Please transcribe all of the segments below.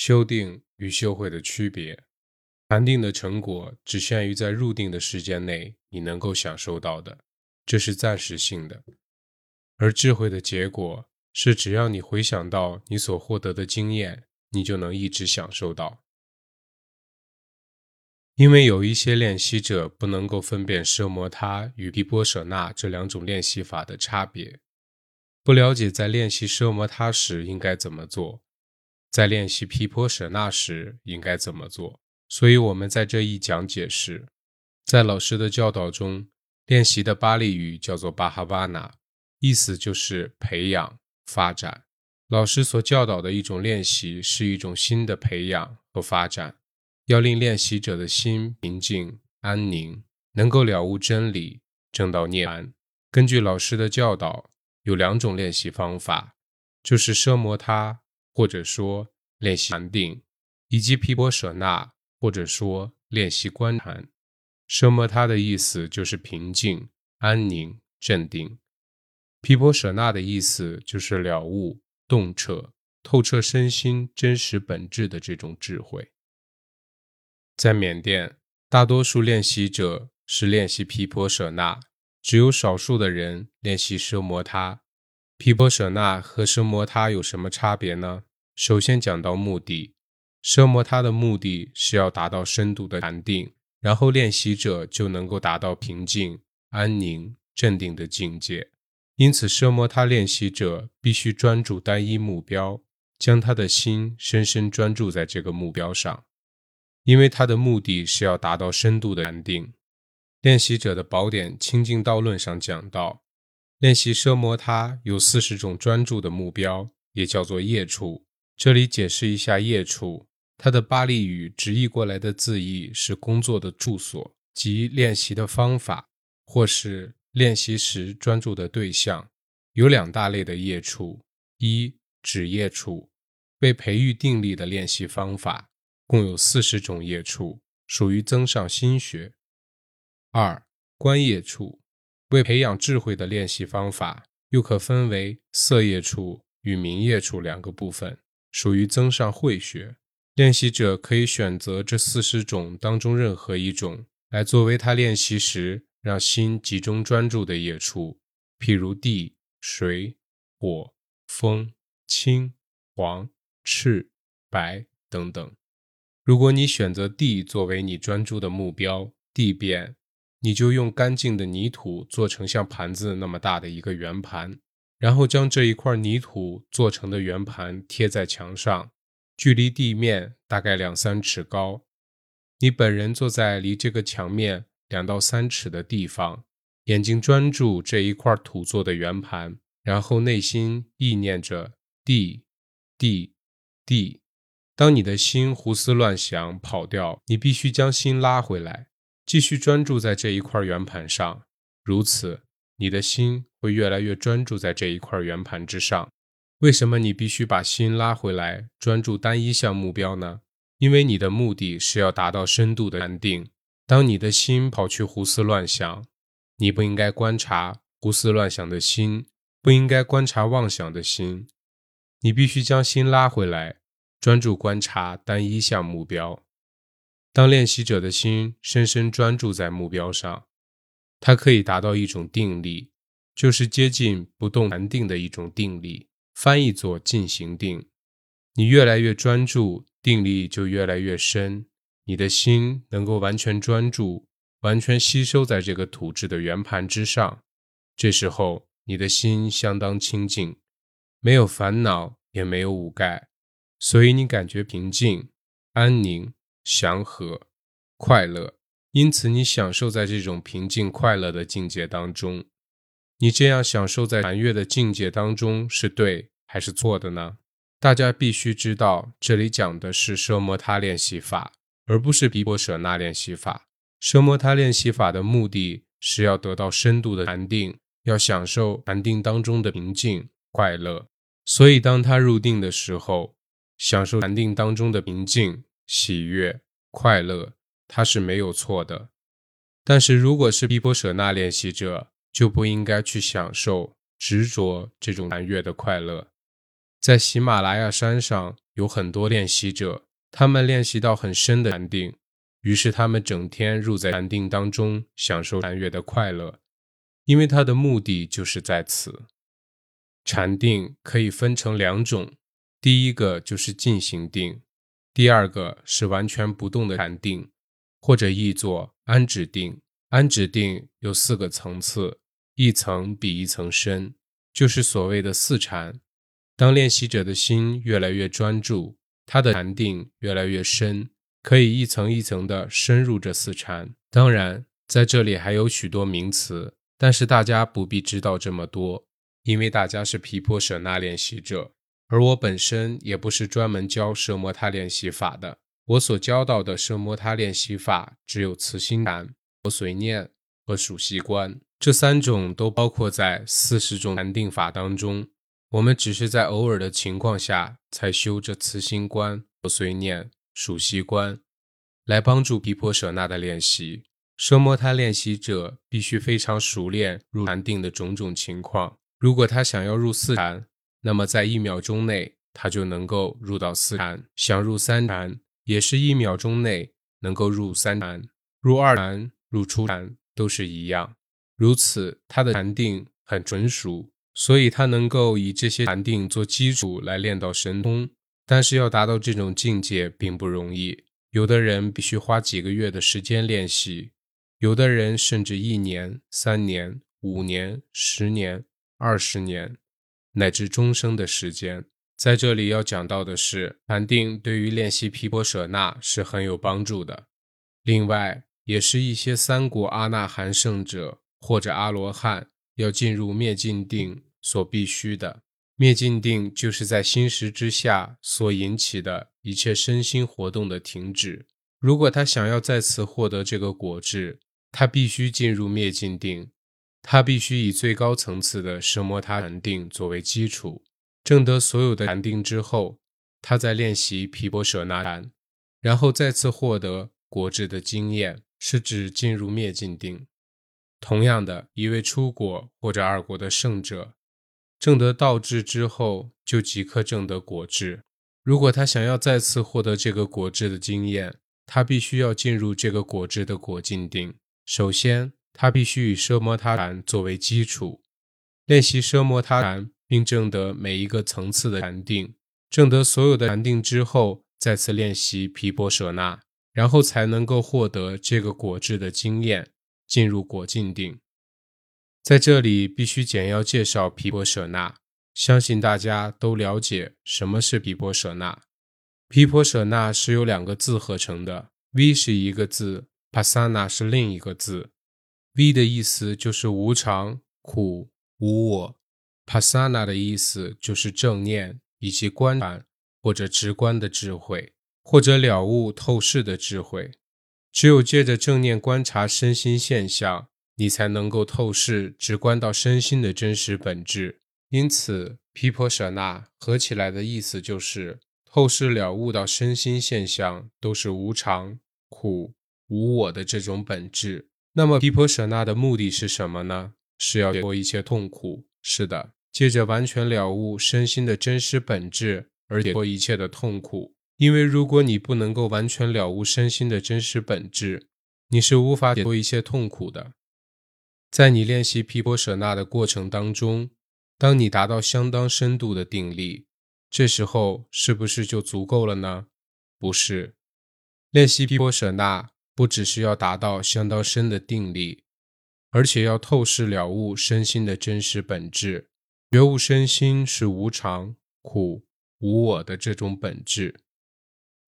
修定与修会的区别。禅定的成果只限于在入定的时间内你能够享受到的，这是暂时性的；而智慧的结果是，只要你回想到你所获得的经验，你就能一直享受到。因为有一些练习者不能够分辨奢摩他与毗波舍那这两种练习法的差别，不了解在练习奢摩他时应该怎么做，在练习毗婆舍那时应该怎么做。所以，我们在这一讲解时，在老师的教导中练习的巴利语叫做巴哈瓦纳，意思就是培养、发展。老师所教导的一种练习是一种新的培养和发展，要令练习者的心平静、安宁，能够了悟真理，正到涅槃。根据老师的教导，有两种练习方法，就是奢摩他，或者说练习禅定，以及毗波舍那。或者说练习观禅，奢摩他的意思就是平静、安宁、镇定；毗婆舍那的意思就是了悟、洞彻、透彻身心真实本质的这种智慧。在缅甸，大多数练习者是练习毗婆舍那，只有少数的人练习奢摩他。毗婆舍那和奢摩他有什么差别呢？首先讲到目的。奢摩他的目的是要达到深度的禅定，然后练习者就能够达到平静、安宁、镇定的境界。因此，奢摩他练习者必须专注单一目标，将他的心深深专注在这个目标上，因为他的目的是要达到深度的禅定。练习者的宝典《清净道论》上讲到，练习奢摩他有四十种专注的目标，也叫做业处。这里解释一下业处。它的巴利语直译过来的字义是“工作的住所”及练习的方法，或是练习时专注的对象。有两大类的业处：一止业处，为培育定力的练习方法，共有四十种业处，属于增上心学；二观业处，为培养智慧的练习方法，又可分为色业处与明业处两个部分，属于增上慧学。练习者可以选择这四十种当中任何一种来作为他练习时让心集中专注的业处，譬如地、水、火、风、青、黄、赤、白等等。如果你选择地作为你专注的目标，地变，你就用干净的泥土做成像盘子那么大的一个圆盘，然后将这一块泥土做成的圆盘贴在墙上。距离地面大概两三尺高，你本人坐在离这个墙面两到三尺的地方，眼睛专注这一块土做的圆盘，然后内心意念着地地地。当你的心胡思乱想跑掉，你必须将心拉回来，继续专注在这一块圆盘上。如此，你的心会越来越专注在这一块圆盘之上。为什么你必须把心拉回来，专注单一项目标呢？因为你的目的是要达到深度的安定。当你的心跑去胡思乱想，你不应该观察胡思乱想的心，不应该观察妄想的心。你必须将心拉回来，专注观察单一项目标。当练习者的心深深专注在目标上，它可以达到一种定力，就是接近不动禅定的一种定力。翻译作进行定，你越来越专注，定力就越来越深，你的心能够完全专注，完全吸收在这个土质的圆盘之上。这时候，你的心相当清净，没有烦恼，也没有五盖，所以你感觉平静、安宁、祥和、快乐。因此，你享受在这种平静快乐的境界当中。你这样享受在禅悦的境界当中是对还是错的呢？大家必须知道，这里讲的是奢摩他练习法，而不是毗婆舍那练习法。奢摩他练习法的目的是要得到深度的禅定，要享受禅定当中的平静快乐。所以，当他入定的时候，享受禅定当中的平静、喜悦、快乐，他是没有错的。但是，如果是毗婆舍那练习者，就不应该去享受执着这种禅悦的快乐。在喜马拉雅山上有很多练习者，他们练习到很深的禅定，于是他们整天入在禅定当中，享受禅悦的快乐，因为他的目的就是在此。禅定可以分成两种，第一个就是进行定，第二个是完全不动的禅定，或者译作安止定。安止定有四个层次，一层比一层深，就是所谓的四禅。当练习者的心越来越专注，他的禅定越来越深，可以一层一层的深入这四禅。当然，在这里还有许多名词，但是大家不必知道这么多，因为大家是毗婆舍那练习者，而我本身也不是专门教奢摩他练习法的。我所教到的奢摩他练习法只有慈心禅、随念和数息观这三种，都包括在四十种禅定法当中。我们只是在偶尔的情况下才修这慈心观、随念、数息观，来帮助毗婆舍那的练习。奢摩他练习者必须非常熟练入禅定的种种情况。如果他想要入四禅，那么在一秒钟内他就能够入到四禅；想入三禅，也是一秒钟内能够入三禅。入二禅、入初禅都是一样。如此，他的禅定很纯熟。所以，他能够以这些禅定做基础来练到神通，但是要达到这种境界并不容易。有的人必须花几个月的时间练习，有的人甚至一年、三年、五年、十年、二十年，乃至终生的时间。在这里要讲到的是，禅定对于练习毗婆舍那是很有帮助的。另外，也是一些三果阿那含圣者或者阿罗汉。要进入灭尽定所必须的灭尽定，就是在心识之下所引起的一切身心活动的停止。如果他想要再次获得这个果智，他必须进入灭尽定，他必须以最高层次的奢摩他禅定作为基础，证得所有的禅定之后，他在练习毗婆舍那禅，然后再次获得果智的经验，是指进入灭尽定。同样的，一位出国或者二国的圣者，证得道智之后，就即刻证得果智。如果他想要再次获得这个果智的经验，他必须要进入这个果智的果境定。首先，他必须以奢摩他禅作为基础，练习奢摩他禅，并证得每一个层次的禅定。证得所有的禅定之后，再次练习毗婆舍那，然后才能够获得这个果智的经验。进入果境定，在这里必须简要介绍毗婆舍那。相信大家都了解什么是毗婆舍那。毗婆舍那是由两个字合成的，V 是一个字，Pasana 是另一个字。V 的意思就是无常、苦、无我；Pasana 的意思就是正念以及观感或者直观的智慧，或者了悟透视的智慧。只有借着正念观察身心现象，你才能够透视、直观到身心的真实本质。因此，毗婆舍那合起来的意思就是透视了悟到身心现象都是无常、苦、无我的这种本质。那么，毗婆舍那的目的是什么呢？是要解脱一切痛苦。是的，借着完全了悟身心的真实本质而解脱一切的痛苦。因为如果你不能够完全了悟身心的真实本质，你是无法解脱一切痛苦的。在你练习毗婆舍那的过程当中，当你达到相当深度的定力，这时候是不是就足够了呢？不是，练习毗婆舍那不只是要达到相当深的定力，而且要透视了悟身心的真实本质，觉悟身心是无常、苦、无我的这种本质。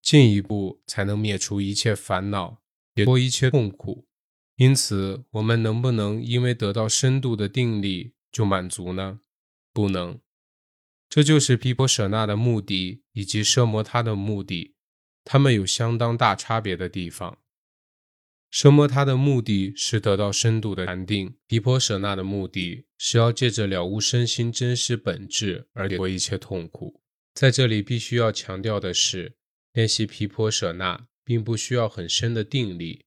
进一步才能灭除一切烦恼，解脱一切痛苦。因此，我们能不能因为得到深度的定力就满足呢？不能。这就是毗婆舍那的目的以及奢摩他的目的，它们有相当大差别的地方。奢摩他的目的是得到深度的禅定，毗婆舍那的目的是要借着了悟身心真实本质而解脱一切痛苦。在这里必须要强调的是。练习毗婆舍那并不需要很深的定力，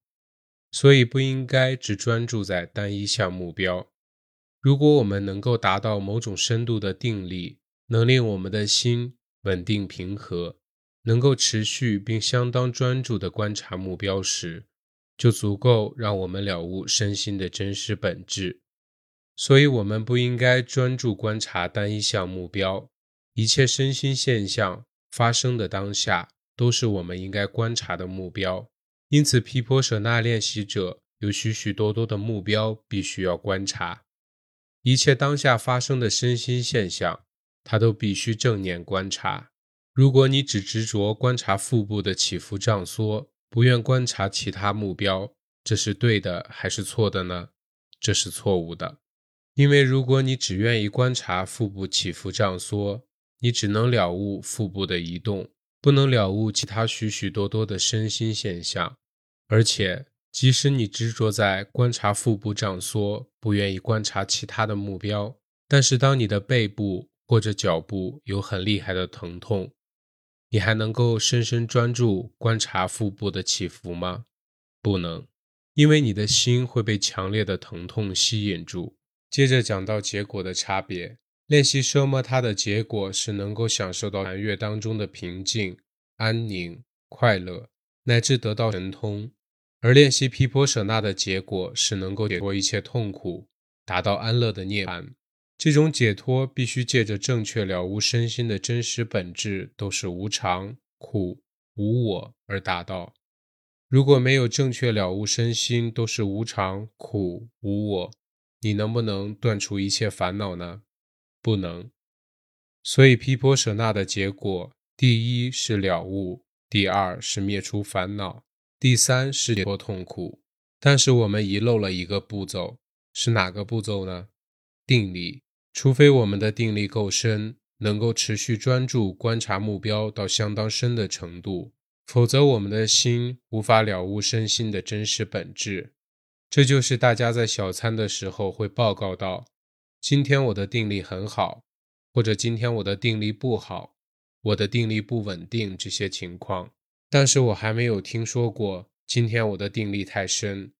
所以不应该只专注在单一项目标。如果我们能够达到某种深度的定力，能令我们的心稳定平和，能够持续并相当专注地观察目标时，就足够让我们了悟身心的真实本质。所以，我们不应该专注观察单一项目标，一切身心现象发生的当下，都是我们应该观察的目标。因此，毗婆舍那练习者有许许多多的目标，必须要观察一切当下发生的身心现象。他都必须正念观察。如果你只执着观察腹部的起伏胀缩，不愿观察其他目标，这是对的还是错的呢？这是错误的。因为如果你只愿意观察腹部起伏胀缩，你只能了悟腹部的移动，不能了悟其他许许多多的身心现象。而且，即使你执着在观察腹部胀缩，不愿意观察其他的目标，但是当你的背部，或者脚部有很厉害的疼痛，你还能够深深专注观察腹部的起伏吗？不能，因为你的心会被强烈的疼痛吸引住。接着讲到结果的差别，练习奢摩他的结果是能够享受到禅悦当中的平静、安宁、快乐，乃至得到神通；而练习毗婆舍那的结果是能够解脱一切痛苦，达到安乐的涅槃。这种解脱必须借着正确了悟身心的真实本质，都是无常、苦、无我而达到。如果没有正确了悟身心都是无常、苦、无我，你能不能断除一切烦恼呢？不能。所以毗婆舍那的结果，第一是了悟，第二是灭除烦恼，第三是解脱痛苦。但是我们遗漏了一个步骤，是哪个步骤呢？定力。除非我们的定力够深，能够持续专注观察目标到相当深的程度，否则我们的心无法了悟身心的真实本质。这就是大家在小餐的时候会报告到：今天我的定力很好，或者今天我的定力不好，我的定力不稳定这些情况。但是我还没有听说过今天我的定力太深。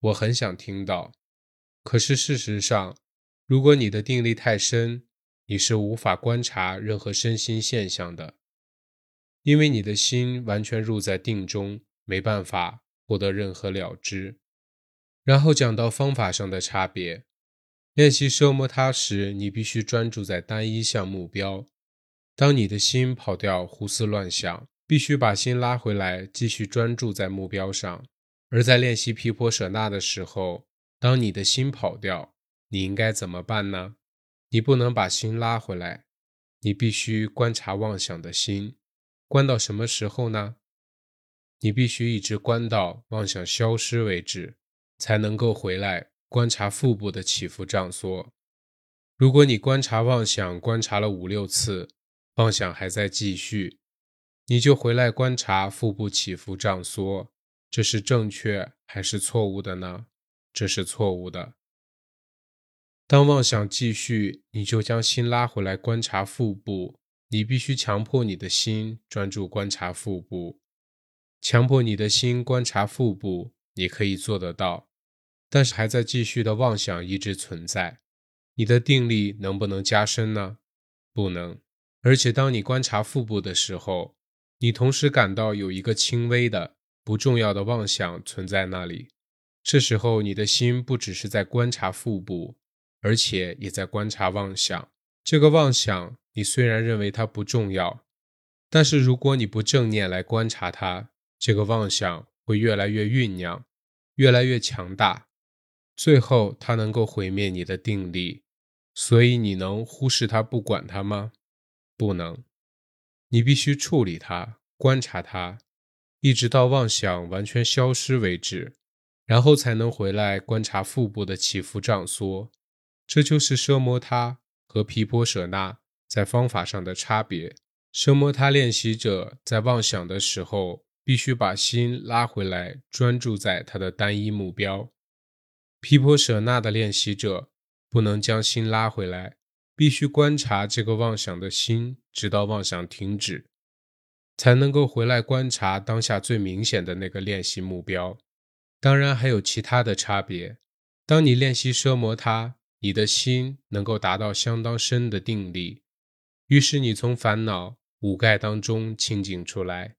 我很想听到，可是事实上。如果你的定力太深，你是无法观察任何身心现象的，因为你的心完全入在定中，没办法获得任何了知。然后讲到方法上的差别，练习奢摩他时，你必须专注在单一项目标。当你的心跑掉、胡思乱想，必须把心拉回来，继续专注在目标上。而在练习毗婆舍那的时候，当你的心跑掉，你应该怎么办呢？你不能把心拉回来，你必须观察妄想的心，观到什么时候呢？你必须一直观到妄想消失为止，才能够回来观察腹部的起伏胀缩。如果你观察妄想观察了五六次，妄想还在继续，你就回来观察腹部起伏胀缩，这是正确还是错误的呢？这是错误的。当妄想继续，你就将心拉回来观察腹部。你必须强迫你的心专注观察腹部，强迫你的心观察腹部，你可以做得到。但是还在继续的妄想一直存在，你的定力能不能加深呢？不能。而且当你观察腹部的时候，你同时感到有一个轻微的、不重要的妄想存在那里。这时候你的心不只是在观察腹部。而且也在观察妄想。这个妄想，你虽然认为它不重要，但是如果你不正念来观察它，这个妄想会越来越酝酿，越来越强大，最后它能够毁灭你的定力。所以你能忽视它不管它吗？不能。你必须处理它，观察它，一直到妄想完全消失为止，然后才能回来观察腹部的起伏胀缩。这就是奢摩他和毗婆舍那在方法上的差别。奢摩他练习者在妄想的时候，必须把心拉回来，专注在他的单一目标；毗婆舍那的练习者不能将心拉回来，必须观察这个妄想的心，直到妄想停止，才能够回来观察当下最明显的那个练习目标。当然，还有其他的差别。当你练习奢摩他。你的心能够达到相当深的定力，于是你从烦恼五盖当中清净出来。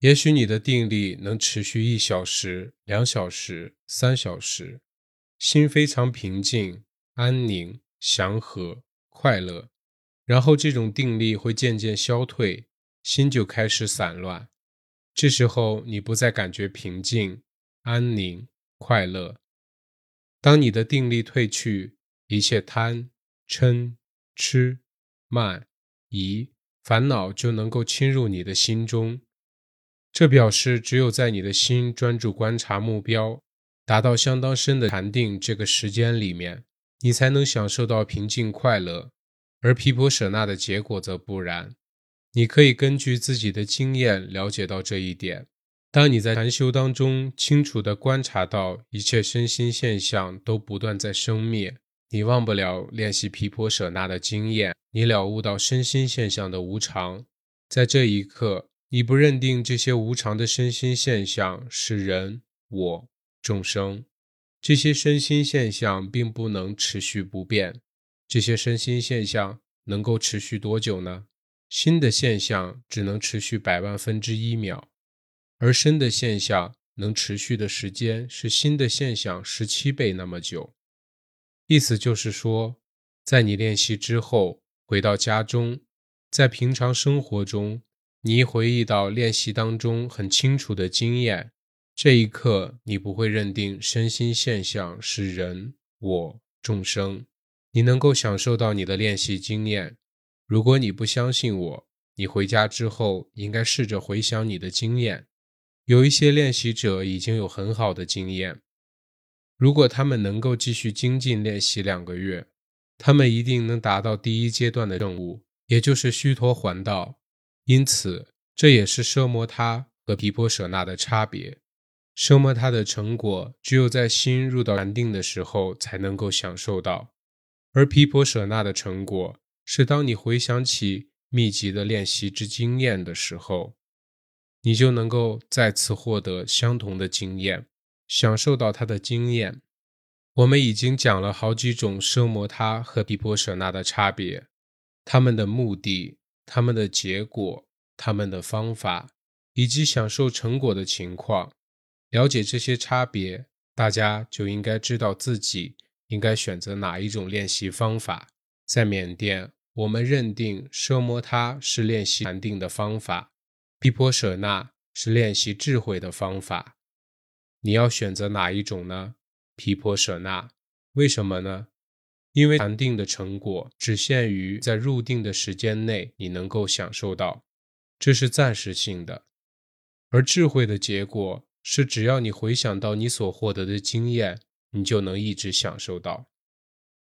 也许你的定力能持续一小时、两小时、三小时，心非常平静、安宁、祥和、快乐。然后这种定力会渐渐消退，心就开始散乱。这时候你不再感觉平静、安宁、快乐。当你的定力退去，一切贪、嗔、痴、慢、疑、烦恼就能够侵入你的心中。这表示只有在你的心专注观察目标，达到相当深的禅定这个时间里面，你才能享受到平静快乐。而毗婆舍那的结果则不然。你可以根据自己的经验了解到这一点。当你在禅修当中清楚地观察到一切身心现象都不断在生灭，你忘不了练习毗婆舍那的经验，你了悟到身心现象的无常。在这一刻，你不认定这些无常的身心现象是人、我、众生。这些身心现象并不能持续不变。这些身心现象能够持续多久呢？新的现象只能持续百万分之一秒，而深的现象能持续的时间是新的现象十七倍那么久。意思就是说，在你练习之后回到家中，在平常生活中，你一回忆到练习当中很清楚的经验，这一刻你不会认定身心现象是人、我、众生。你能够享受到你的练习经验。如果你不相信我，你回家之后应该试着回想你的经验。有一些练习者已经有很好的经验。如果他们能够继续精进练习两个月，他们一定能达到第一阶段的任务，也就是虚陀环道。因此，这也是奢摩他和毗婆舍那的差别。奢摩他的成果只有在心入到禅定的时候才能够享受到。而毗婆舍那的成果是，当你回想起密集的练习之经验的时候，你就能够再次获得相同的经验，享受到它的经验。我们已经讲了好几种奢摩他和毗婆舍那的差别，他们的目的、他们的结果、他们的方法，以及享受成果的情况。了解这些差别，大家就应该知道自己。应该选择哪一种练习方法？在缅甸，我们认定奢摩他是练习禅定的方法，毗婆舍那是练习智慧的方法。你要选择哪一种呢？皮婆舍那，为什么呢？因为禅定的成果只限于在入定的时间内你能够享受到，这是暂时性的；而智慧的结果是只要你回想到你所获得的经验。你就能一直享受到。